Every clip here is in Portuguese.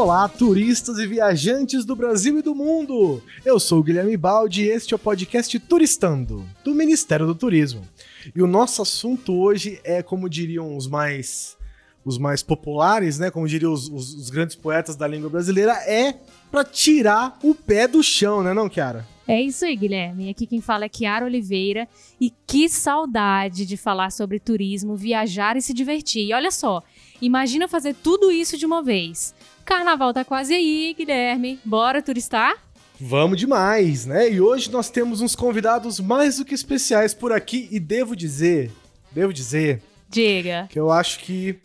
Olá, turistas e viajantes do Brasil e do mundo! Eu sou Guilherme Baldi e este é o podcast Turistando, do Ministério do Turismo. E o nosso assunto hoje é, como diriam os mais os mais populares, né? Como diriam os, os, os grandes poetas da língua brasileira, é para tirar o pé do chão, né, não, Kiara? É isso aí, Guilherme. Aqui quem fala é Kiara Oliveira. E que saudade de falar sobre turismo, viajar e se divertir. E olha só, imagina fazer tudo isso de uma vez. Carnaval tá quase aí, Guilherme. Bora turistar? Vamos demais, né? E hoje nós temos uns convidados mais do que especiais por aqui e devo dizer, devo dizer, diga, que eu acho que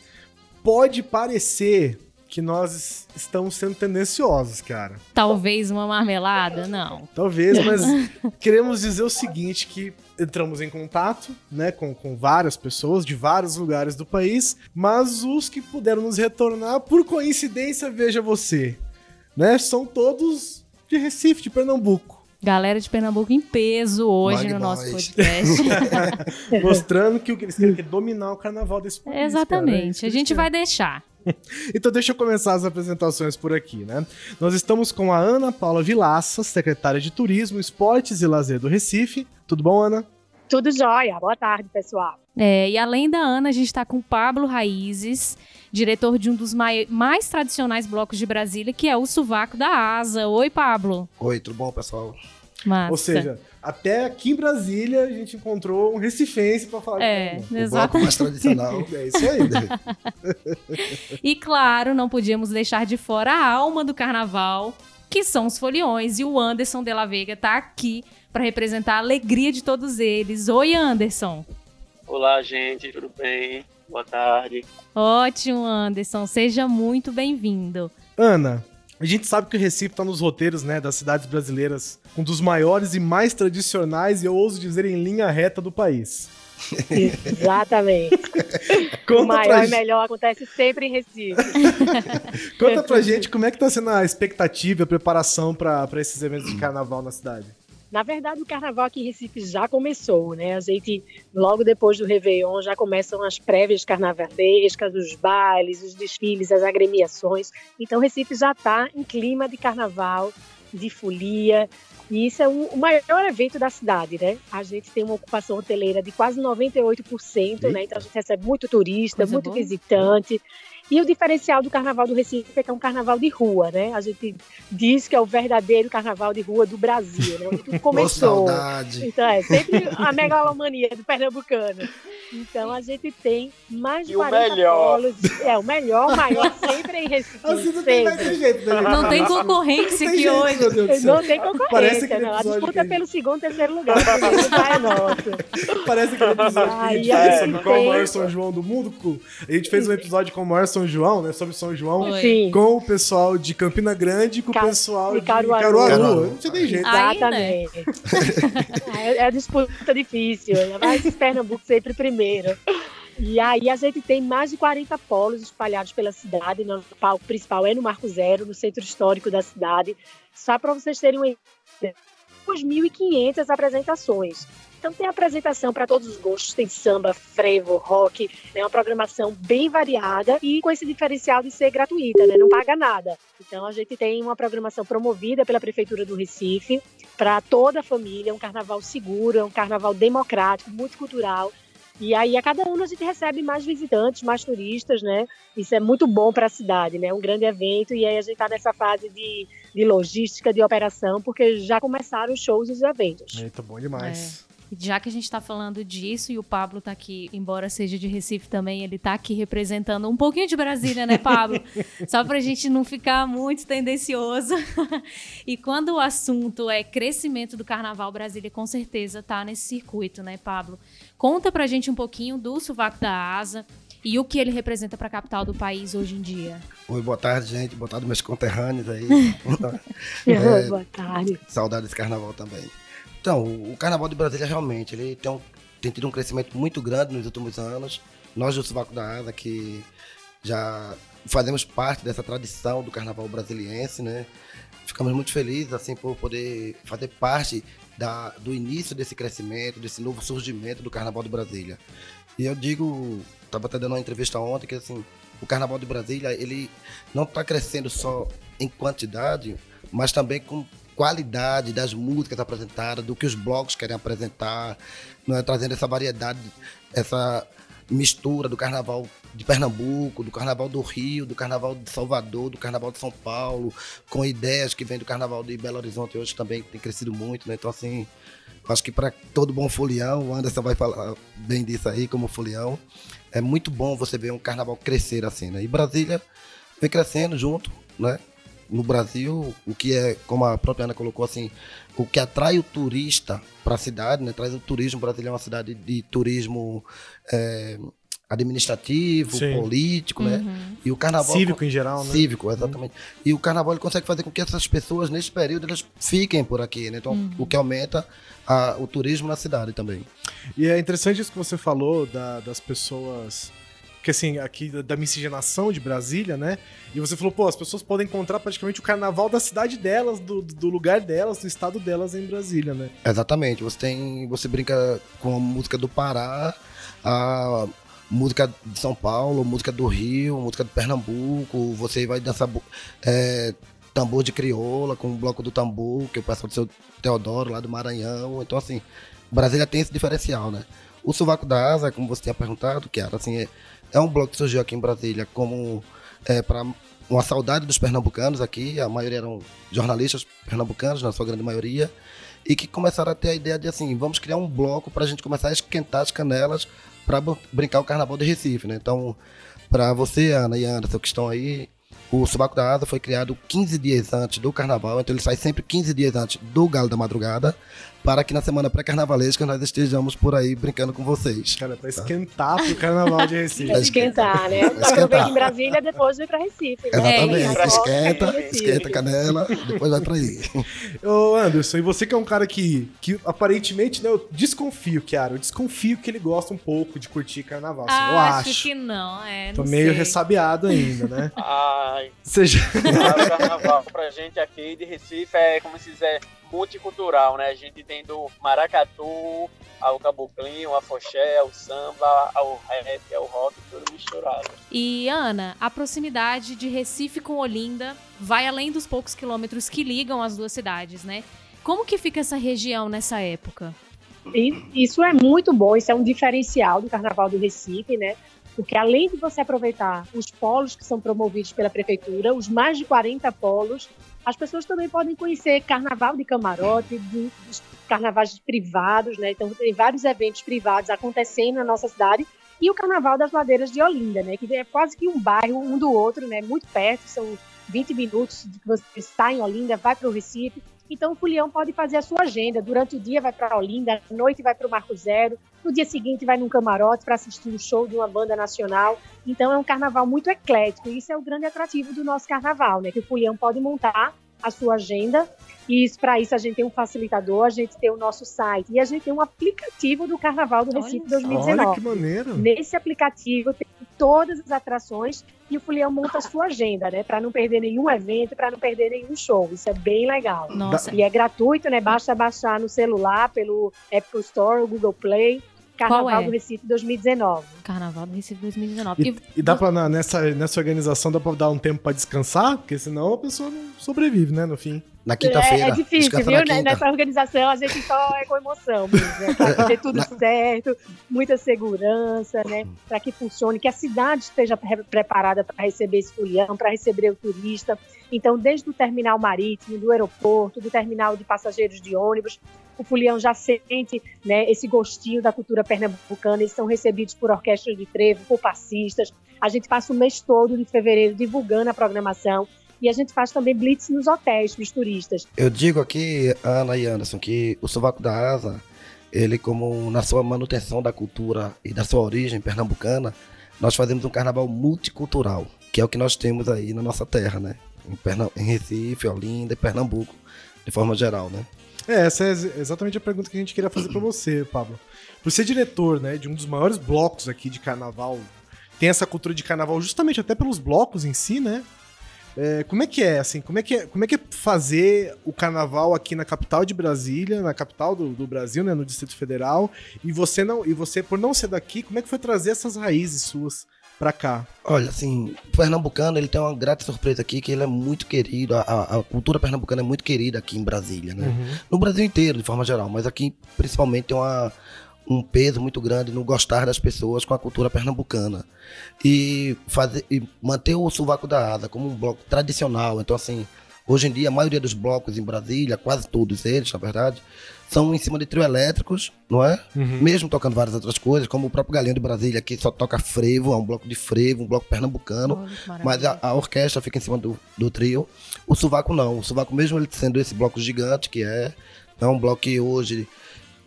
pode parecer que nós estamos sendo tendenciosos, cara. Talvez uma marmelada? Não. Talvez, mas queremos dizer o seguinte, que entramos em contato, né, com, com várias pessoas de vários lugares do país, mas os que puderam nos retornar, por coincidência, veja você, né, são todos de Recife, de Pernambuco. Galera de Pernambuco em peso hoje no nosso podcast. Mostrando que o que eles querem é dominar o carnaval desse país. Exatamente. Cara, é a gente vai deixar. então deixa eu começar as apresentações por aqui, né? Nós estamos com a Ana Paula Vilaça, secretária de Turismo, Esportes e Lazer do Recife. Tudo bom, Ana? Tudo jóia. Boa tarde, pessoal. É, e além da Ana, a gente está com Pablo Raízes, diretor de um dos mai mais tradicionais blocos de Brasília, que é o Sovaco da Asa. Oi, Pablo. Oi, tudo bom, pessoal? Massa. Ou seja, até aqui em Brasília a gente encontrou um recifense para falar é, de O bloco mais tradicional. é isso aí. Né? e claro, não podíamos deixar de fora a alma do carnaval, que são os foliões. E o Anderson de la Vega está aqui para representar a alegria de todos eles. Oi, Anderson. Olá, gente, tudo bem? Boa tarde. Ótimo, Anderson. Seja muito bem-vindo. Ana, a gente sabe que o Recife está nos roteiros, né, das cidades brasileiras, um dos maiores e mais tradicionais e eu ouso dizer em linha reta do país. Exatamente. o maior e melhor acontece sempre em Recife. Conta pra gente como é que tá sendo a expectativa, a preparação para esses eventos de carnaval na cidade. Na verdade, o carnaval aqui em Recife já começou, né? A gente, logo depois do Réveillon, já começam as prévias carnavalescas, os bailes, os desfiles, as agremiações. Então, Recife já está em clima de carnaval, de folia, e isso é o maior evento da cidade, né? A gente tem uma ocupação hoteleira de quase 98%, né? Então a gente recebe muito turista, Coisa muito boa. visitante. E o diferencial do Carnaval do Recife é que é um carnaval de rua, né? A gente diz que é o verdadeiro carnaval de rua do Brasil, né? Onde tudo começou. Então é sempre a megalomania do pernambucano. Então a gente tem mais de e 40 o melhor. polos. É, o melhor, o maior, sempre em Recife. Assim não tem mais jeito, né? Não tem concorrência aqui hoje. Não tem concorrência, não. A disputa é pelo segundo, terceiro lugar. é nosso. Parece aquele episódio Ai, que a gente fez qual o maior São João do mundo. A gente fez um episódio com o maior são João, né? Sobre São João. Sim. Com o pessoal de Campina Grande e com o pessoal de Caruaru. Caruaru. Caruaru. Não tinha nem jeito. Exatamente. é, é disputa difícil. Esse Pernambuco sempre primeiro. E aí a gente tem mais de 40 polos espalhados pela cidade. Né? O palco principal é no Marco Zero, no centro histórico da cidade. Só para vocês terem uma ideia, 2.500 apresentações. Então tem apresentação para todos os gostos, tem samba, frevo, rock, é né? uma programação bem variada e com esse diferencial de ser gratuita, né? não paga nada. Então a gente tem uma programação promovida pela Prefeitura do Recife para toda a família, um carnaval seguro, um carnaval democrático, multicultural. E aí, a cada ano a gente recebe mais visitantes, mais turistas, né? Isso é muito bom para a cidade, né? É um grande evento. E aí, a gente está nessa fase de, de logística, de operação, porque já começaram os shows e os eventos. Eita, bom demais. É já que a gente está falando disso e o Pablo está aqui, embora seja de Recife também, ele está aqui representando um pouquinho de Brasília, né, Pablo? Só para a gente não ficar muito tendencioso. e quando o assunto é crescimento do Carnaval, Brasília com certeza está nesse circuito, né, Pablo? Conta para a gente um pouquinho do Sovaco da Asa e o que ele representa para a capital do país hoje em dia. Oi, boa tarde, gente. Boa tarde, meus conterrâneos aí. é, boa tarde. Saudade desse carnaval também. Então, o Carnaval de Brasília realmente ele tem, um, tem tido um crescimento muito grande nos últimos anos. Nós do Suvaco da Asa, que já fazemos parte dessa tradição do Carnaval brasiliense, né? Ficamos muito felizes assim por poder fazer parte da, do início desse crescimento, desse novo surgimento do Carnaval de Brasília. E eu digo, estava até dando uma entrevista ontem que assim, o Carnaval de Brasília, ele não está crescendo só em quantidade, mas também com qualidade das músicas apresentadas, do que os blocos querem apresentar, não é? trazendo essa variedade, essa mistura do carnaval de Pernambuco, do carnaval do Rio, do carnaval de Salvador, do carnaval de São Paulo, com ideias que vêm do carnaval de Belo Horizonte hoje também tem crescido muito, né? Então assim, acho que para todo bom folião, o Anderson vai falar bem disso aí como folião, é muito bom você ver um carnaval crescer assim, né? E Brasília vem crescendo junto, né? No Brasil, o que é, como a própria Ana colocou assim, o que atrai o turista para a cidade, né? Traz o turismo. Brasília é uma cidade de turismo é, administrativo, Sim. político, né? uhum. né? E o carnaval cívico em geral, né? Cívico, exatamente. Uhum. E o carnaval ele consegue fazer com que essas pessoas nesse período elas fiquem por aqui, né? Então, uhum. o que aumenta a, o turismo na cidade também. E é interessante isso que você falou da, das pessoas que assim, aqui da miscigenação de Brasília, né? E você falou, pô, as pessoas podem encontrar praticamente o carnaval da cidade delas, do, do lugar delas, do estado delas em Brasília, né? Exatamente. Você tem. Você brinca com a música do Pará, a música de São Paulo, música do Rio, música de Pernambuco, você vai dançar é, tambor de crioula com o bloco do tambor, que é o pessoal do seu Teodoro lá do Maranhão. Então, assim, Brasília tem esse diferencial, né? O Sovaco da Asa, como você tinha perguntado, era assim, é, é um bloco que surgiu aqui em Brasília como é, para uma saudade dos pernambucanos aqui, a maioria eram jornalistas pernambucanos, na sua grande maioria, e que começaram a ter a ideia de assim, vamos criar um bloco para a gente começar a esquentar as canelas para brincar o Carnaval de Recife, né? Então, para você, Ana e Anderson, que estão aí, o Subaco da Asa foi criado 15 dias antes do Carnaval, então ele sai sempre 15 dias antes do Galo da Madrugada, para que na semana pré-carnavalesca nós estejamos por aí brincando com vocês. Cara, pra esquentar pro carnaval de Recife. Pra esquentar, né? Aproveita em Brasília, depois vem pra Recife. Né? Exatamente. É, esquenta, esquenta a canela, depois vai pra aí. Ô, Anderson, e você que é um cara que, que aparentemente, né, eu desconfio, Kiara, eu desconfio que ele gosta um pouco de curtir carnaval. Ah, eu acho. acho que não, é. Tô meio sei. ressabiado ainda, né? Ai. Seja... Claro, carnaval pra gente aqui de Recife é, como se dizer, multicultural, né? A gente tem do maracatu ao caboclinho, ao foché, ao samba, ao rap, ao rock, tudo misturado. E Ana, a proximidade de Recife com Olinda vai além dos poucos quilômetros que ligam as duas cidades, né? Como que fica essa região nessa época? Isso é muito bom, isso é um diferencial do Carnaval do Recife, né? Porque além de você aproveitar os polos que são promovidos pela prefeitura, os mais de 40 polos, as pessoas também podem conhecer carnaval de camarote, dos carnavais privados, né? Então tem vários eventos privados acontecendo na nossa cidade e o carnaval das ladeiras de Olinda, né? Que é quase que um bairro um do outro, né? Muito perto, são 20 minutos de que você está em Olinda, vai para o Recife. Então o Fulião pode fazer a sua agenda. Durante o dia vai para Olinda, à noite vai para o Marco Zero, no dia seguinte vai num camarote para assistir um show de uma banda nacional. Então é um carnaval muito eclético. E isso é o grande atrativo do nosso carnaval, né? Que o Fulião pode montar a sua agenda. E para isso a gente tem um facilitador, a gente tem o nosso site e a gente tem um aplicativo do Carnaval do Recife olha, 2019. Olha que maneiro! Nesse aplicativo tem todas as atrações e o Fulião monta a sua agenda, né? Para não perder nenhum evento, para não perder nenhum show. Isso é bem legal. Nossa. E é gratuito, né? Basta baixar no celular pelo Apple Store, o Google Play. Carnaval é? do Recife 2019. Carnaval do Recife 2019. E, e, e dá pra, nessa, nessa organização, dá pra dar um tempo pra descansar? Porque senão a pessoa não sobrevive, né, no fim. Na quinta-feira. É, é difícil, viu? Né? Nessa organização a gente só é com emoção mesmo. Né? Pra fazer tudo certo, muita segurança, né? Para que funcione, que a cidade esteja pre preparada para receber esse folião, para receber o turista. Então, desde o terminal marítimo, do aeroporto, do terminal de passageiros de ônibus, o Fulião já sente né, esse gostinho da cultura pernambucana. Eles são recebidos por orquestras de trevo, por passistas. A gente passa o mês todo de fevereiro divulgando a programação. E a gente faz também blitz nos hotéis para os turistas. Eu digo aqui, Ana e Anderson, que o Sovaco da Asa, ele como na sua manutenção da cultura e da sua origem pernambucana, nós fazemos um carnaval multicultural, que é o que nós temos aí na nossa terra, né? Em, Pernam em Recife, Olinda e Pernambuco, de forma geral, né? É, essa é exatamente a pergunta que a gente queria fazer para você, Pablo. Por ser diretor, né, de um dos maiores blocos aqui de carnaval, tem essa cultura de carnaval justamente até pelos blocos em si, né? É, como é que é, assim, como é que é, como é que é fazer o carnaval aqui na capital de Brasília, na capital do, do, Brasil, né, no Distrito Federal, e você não, e você por não ser daqui, como é que foi trazer essas raízes suas pra cá? Olha, assim, o pernambucano, ele tem uma grata surpresa aqui, que ele é muito querido, a, a- a cultura pernambucana é muito querida aqui em Brasília, né? Uhum. No Brasil inteiro, de forma geral, mas aqui principalmente tem uma, um peso muito grande no gostar das pessoas com a cultura pernambucana. E, fazer, e manter o Sovaco da Asa como um bloco tradicional. Então, assim, hoje em dia, a maioria dos blocos em Brasília, quase todos eles, na verdade, são em cima de trio elétricos, não é? Uhum. Mesmo tocando várias outras coisas, como o próprio Galinho de Brasília, que só toca frevo, é um bloco de frevo, um bloco pernambucano. Que Mas a, a orquestra fica em cima do, do trio. O Sovaco não. O Sovaco, mesmo ele sendo esse bloco gigante que é, é um bloco que hoje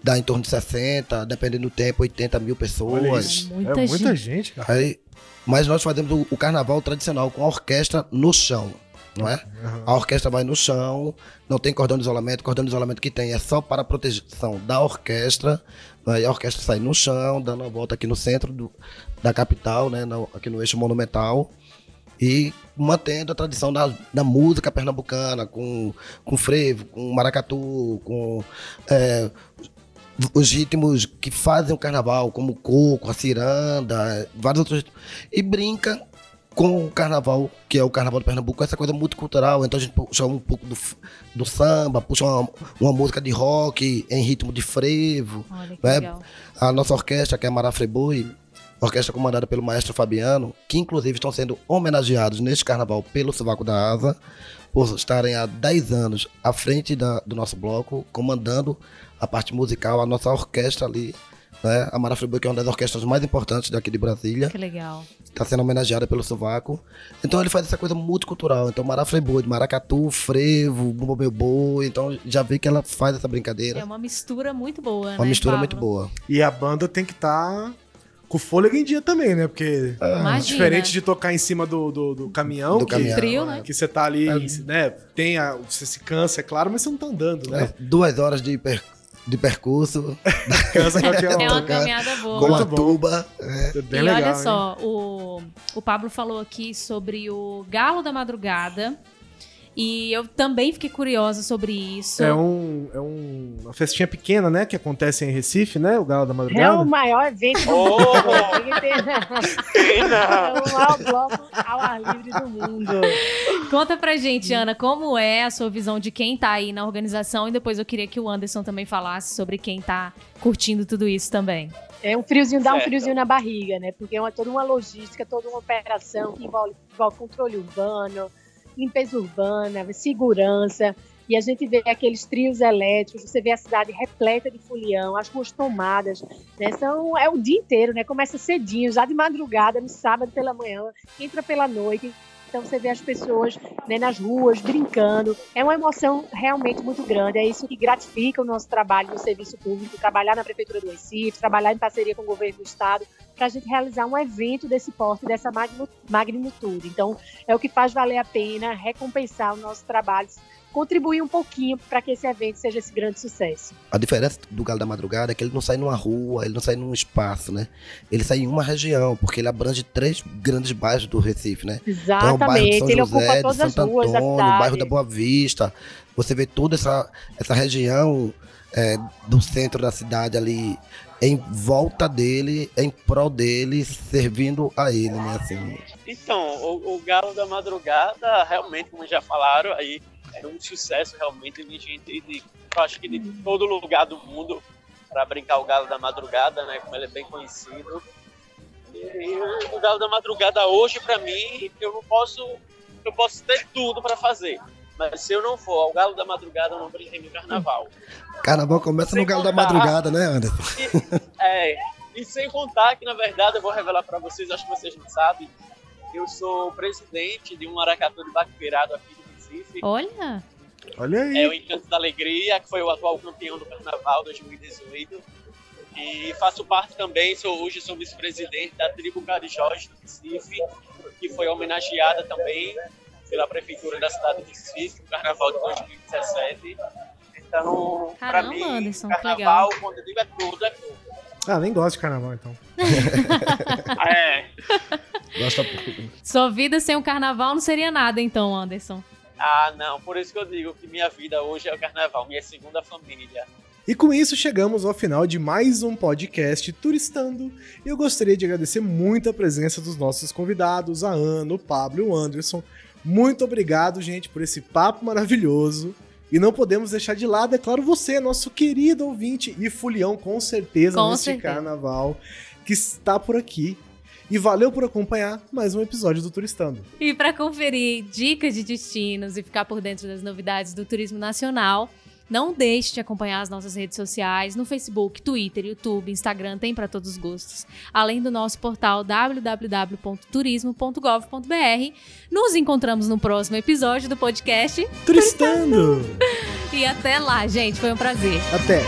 dá em torno de 60, dependendo do tempo, 80 mil pessoas. isso. Muita é muita gente, cara. Aí, mas nós fazemos o, o carnaval tradicional com a orquestra no chão, não é? Uhum. A orquestra vai no chão, não tem cordão de isolamento. Cordão de isolamento que tem é só para a proteção da orquestra. Aí a orquestra sai no chão, dando uma volta aqui no centro do- da capital, né, no- aqui no eixo monumental. E mantendo a tradição da, da música pernambucana, com, com frevo, com maracatu, com é, os ritmos que fazem o carnaval, como o coco, a ciranda, vários outros. E brinca com o carnaval, que é o carnaval de Pernambuco, essa coisa multicultural. Então a gente puxa um pouco do, do samba, puxa uma, uma música de rock em ritmo de frevo. Olha né? A nossa orquestra, que é Friboi, orquestra comandada pelo maestro Fabiano, que inclusive estão sendo homenageados neste carnaval pelo Sovaco da Asa, por estarem há 10 anos à frente da- do nosso bloco, comandando a parte musical, a nossa orquestra ali. Né? A Mara Friboi, que é uma das orquestras mais importantes daqui de Brasília, Que legal. está sendo homenageada pelo Sovaco. Então ele faz essa coisa multicultural. Então Mará Friboi, de maracatu, frevo, bumbo meu boi. Então já vê que ela faz essa brincadeira. É uma mistura muito boa, né? uma mistura Pablo? muito boa. E a banda tem que estar com o fôlego em dia também, né? Porque Imagina. diferente de tocar em cima do, do, do caminhão, Do que, caminhão, Trio, né? que você tá ali, né? Tem a, você se cansa, é claro, mas você não tá andando, né? É, duas horas de, per- de percurso Cansa qualquer É uma caminhada boa. com a tuba. É, É bem e legal. olha hein? só, o, o Pablo falou aqui sobre o Galo da Madrugada. E eu também fiquei curiosa sobre isso. É, um, é um- uma festinha pequena, né? Que acontece em Recife, né? O Galo da É Madrugada. o maior evento do Oh! mundo. Tem Não. É o maior bloco ao ar livre do mundo. Conta pra gente, Ana, como é a sua visão de quem tá aí na organização? E depois eu queria que o Anderson também falasse sobre quem tá curtindo tudo isso também. É um friozinho, dá um Certo. friozinho na barriga, né? Porque é uma, toda uma logística, toda uma operação que envolve, envolve controle urbano, limpeza urbana, segurança. E a gente vê aqueles trios elétricos, você vê a cidade repleta de folião, as ruas tomadas, né? São, é o dia inteiro, né? Começa cedinho, já de madrugada, no sábado pela manhã, entra pela noite. Então você vê as pessoas né, nas ruas brincando. É uma emoção realmente muito grande. É isso que gratifica o nosso trabalho no serviço público, trabalhar na Prefeitura do Recife, trabalhar em parceria com o governo do Estado, para a gente realizar um evento desse porte, dessa magnitude. Então, é o que faz valer a pena recompensar o nosso trabalho, contribuir um pouquinho para que esse evento seja esse grande sucesso. A diferença do Galo da Madrugada é que ele não sai numa rua, ele não sai num espaço, né? Ele sai em uma região, porque ele abrange três grandes bairros do Recife, né? Então, o bairro de Exatamente, São ele José, ocupa de as Santo ruas Antônio, o bairro da Boa Vista. Você vê toda essa, essa região é, do centro da cidade ali em volta dele, em prol dele, servindo a ele, né? Assim, Então, o, o Galo da Madrugada, realmente, como já falaram, aí é um sucesso realmente de gente de, eu acho que de todo lugar do mundo para brincar o Galo da Madrugada, né? Como ele é bem conhecido. E o, Galo da Madrugada hoje, para mim, eu não posso, eu posso ter tudo para fazer. Mas se eu não for ao Galo da Madrugada, eu não brinquei no Carnaval. carnaval começa no Galo da contar. Madrugada, né, Anderson? É, e sem contar que, na verdade, eu vou revelar para vocês, acho que vocês não sabem, eu sou presidente de um maracatu de Baqueirado aqui Recife. Olha, Olha aí. É o Encanto da Alegria, que foi o atual campeão do Carnaval 2018. E faço parte também, sou, hoje sou vice-presidente da tribo Carijós do Recife, que foi homenageada também pela Prefeitura da cidade de Recife, no Carnaval de 2017. Então, para Caramba, mim, Anderson, que Carnaval, quando eu digo é tudo, é tudo. Ah, nem gosto de carnaval, então. É, Gosta sua vida sem o carnaval não seria nada, então, Anderson. Ah, não, por isso que eu digo que minha vida hoje é o carnaval, minha segunda família. E com isso chegamos ao final de mais um podcast Turistando. E eu gostaria de agradecer muito a presença dos nossos convidados, a Ana, o Pablo e o Anderson. Muito obrigado, gente, por esse papo maravilhoso. E não podemos deixar de lado, é claro, você, nosso querido ouvinte e fulião, com certeza, Com neste certeza. carnaval, que está por aqui. E valeu por acompanhar mais um episódio do Turistando. E para conferir dicas de destinos e ficar por dentro das novidades do turismo nacional, não deixe de acompanhar as nossas redes sociais no Facebook, Twitter, YouTube, Instagram, tem para todos os gostos. Além do nosso portal www.turismo.gov.br. Nos encontramos no próximo episódio do podcast Turistando! e até lá, gente, foi um prazer. Até!